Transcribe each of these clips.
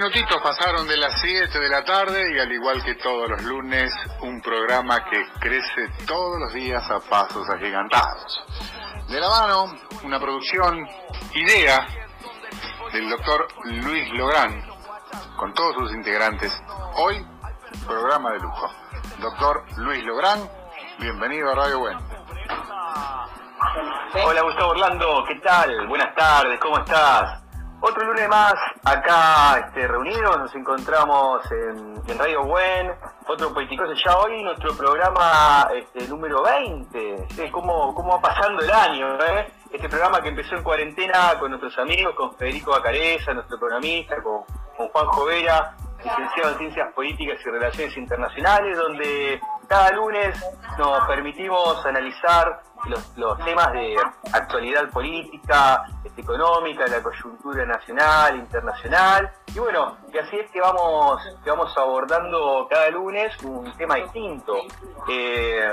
minutitos pasaron de las 7 de la tarde y al igual que todos los lunes, un programa que crece todos los días a pasos agigantados. De la mano, una producción, idea del doctor Luis Lográn, con todos sus integrantes. Hoy, programa de lujo. Doctor Luis Lográn, bienvenido a Radio Buen. Hola Gustavo Orlando, ¿qué tal? Buenas tardes, ¿cómo estás? Otro lunes más acá este, reunidos, nos encontramos en, Radio Buen, otro Poeticoso ya hoy, nuestro programa este, número 20, ¿Cómo, ¿Cómo, va pasando el año? Eh? Este programa que empezó en cuarentena con nuestros amigos, con Federico Bacareza, nuestro programista, con, con Juan Jovera, licenciado en Ciencias Políticas y Relaciones Internacionales, donde cada lunes nos permitimos analizar los, temas de actualidad política, económica, la coyuntura nacional, internacional, y bueno, así es que vamos, que vamos abordando cada lunes un tema distinto. Eh,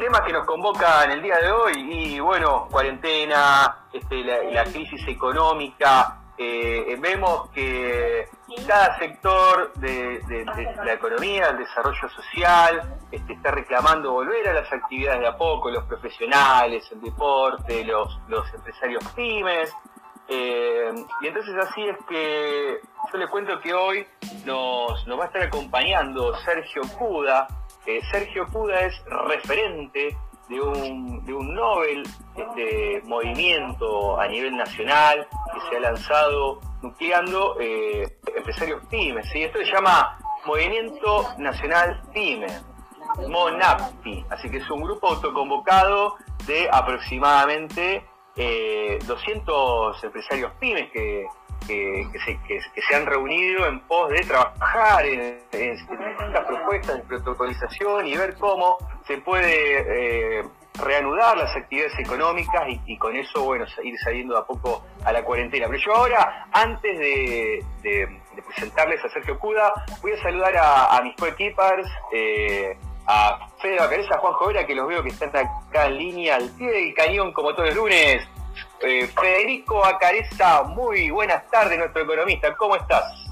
temas que nos convoca en el día de hoy y bueno, cuarentena, este, la crisis económica, eh, vemos que cada sector de, la economía, el desarrollo social, este, está reclamando volver a las actividades de a poco, los profesionales, el deporte, los, empresarios pymes. Eh, y entonces así es que yo le cuento que hoy nos, va a estar acompañando Sergio Puda. Eh, Sergio Puda es referente de un, de un Nobel este movimiento a nivel nacional que se ha lanzado nucleando eh, empresarios pymes. ¿sí? Esto se llama Movimiento Nacional Pyme, MONAPTI. Así que es un grupo autoconvocado de aproximadamente 200 eh, empresarios pymes que, que, se, han reunido en pos de trabajar en, estas propuestas de protocolización y ver cómo se puede eh, reanudar las actividades económicas y, con eso, bueno, ir saliendo a poco a la cuarentena. Pero yo ahora, antes de, presentarles a Sergio Cuda, voy a saludar a, mis coequippers, eh, a Fede Bacareza, a Juan Jovera, que los veo que están acá en línea al pie del cañón como todos los lunes. Eh, Federico Acareza, muy buenas tardes, nuestro economista. ¿Cómo estás?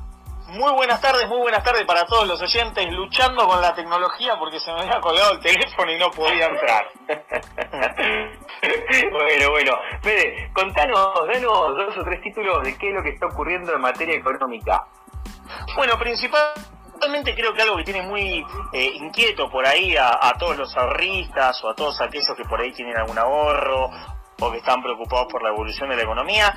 Muy buenas tardes, muy buenas tardes para todos los oyentes, luchando con la tecnología porque se me había colgado el teléfono y no podía entrar. bueno, bueno. Fede, contanos, danos dos o tres títulos de qué es lo que está ocurriendo en materia económica. Bueno, principalmente creo que algo que tiene muy eh, inquieto por ahí a, a, todos los ahorristas o a todos aquellos que por ahí tienen algún ahorro o que están preocupados por la evolución de la economía.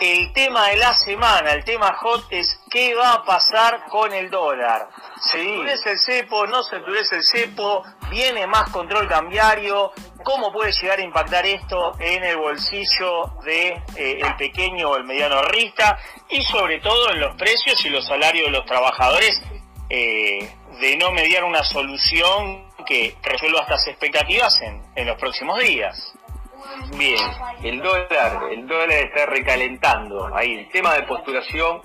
El tema de la semana, el tema hot es qué va a pasar con el dólar. ¿Se endurece el cepo? ¿No se endurece el cepo? ¿Viene más control cambiario? ¿Cómo puede llegar a impactar esto en el bolsillo de eh, el pequeño o el mediano ahorrista? Y sobre todo en los precios y los salarios de los trabajadores eh, de no mediar una solución que resuelva estas expectativas en, en los próximos días. Bien, el dólar, el dólar está recalentando. Ahí el tema de postulación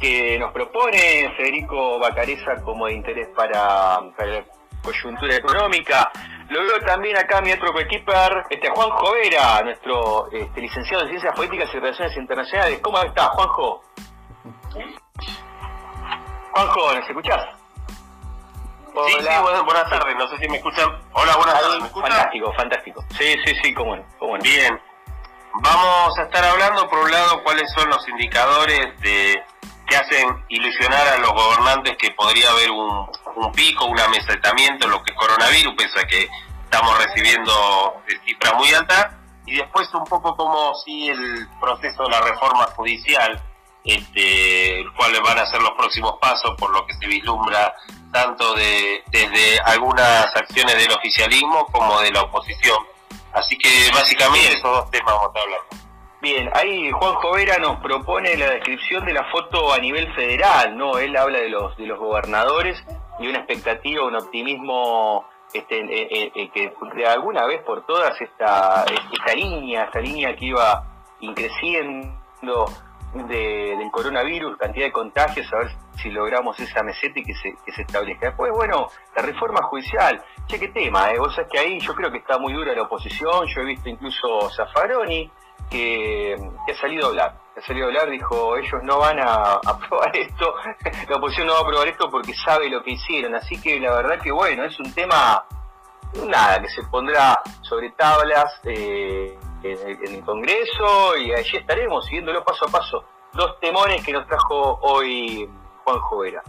que nos propone Federico Bacareza como de interés para, la coyuntura económica. Lo veo también acá mi otro coequiper, este Juan Jovera, nuestro este, licenciado en Ciencias Políticas y Relaciones Internacionales. ¿Cómo está, Juanjo? Juanjo, ¿nos escuchás? Sí, sí, buenas, tardes, no sé si me escuchan. Hola, buenas tardes, ¿me escuchan? Fantástico, fantástico. Sí, sí, sí, cómo Bien, vamos a estar hablando por un lado cuáles son los indicadores de que hacen ilusionar a los gobernantes que podría haber un, un pico, un amesetamiento en lo que es coronavirus, pese a que estamos recibiendo cifras muy altas, y después un poco como si el proceso de la reforma judicial, este, cuáles van a ser los próximos pasos por lo que se vislumbra tanto de, desde algunas acciones del oficialismo como de la oposición. Así que básicamente esos dos temas vamos a hablar. Bien, ahí Juan Jovera nos propone la descripción de la foto a nivel federal, ¿no? Él habla de los, de los gobernadores y una expectativa, un optimismo este, que de alguna vez por todas esta, esta línea, esta línea que iba increciendo de, del coronavirus, cantidad de contagios, a ver si logramos esa meseta y que se, que establezca. Después, bueno, la reforma judicial, che, qué tema, ¿eh? vos sabés que ahí yo creo que está muy dura la oposición, yo he visto incluso Zaffaroni, que, ha salido a hablar. ha salido a hablar, dijo, ellos no van a aprobar esto, la oposición no va a aprobar esto porque sabe lo que hicieron. Así que la verdad que bueno, es un tema, nada, que se pondrá sobre tablas eh, en, el Congreso y allí estaremos siguiéndolo paso a paso. Dos temores que nos trajo hoy Juan Jovera.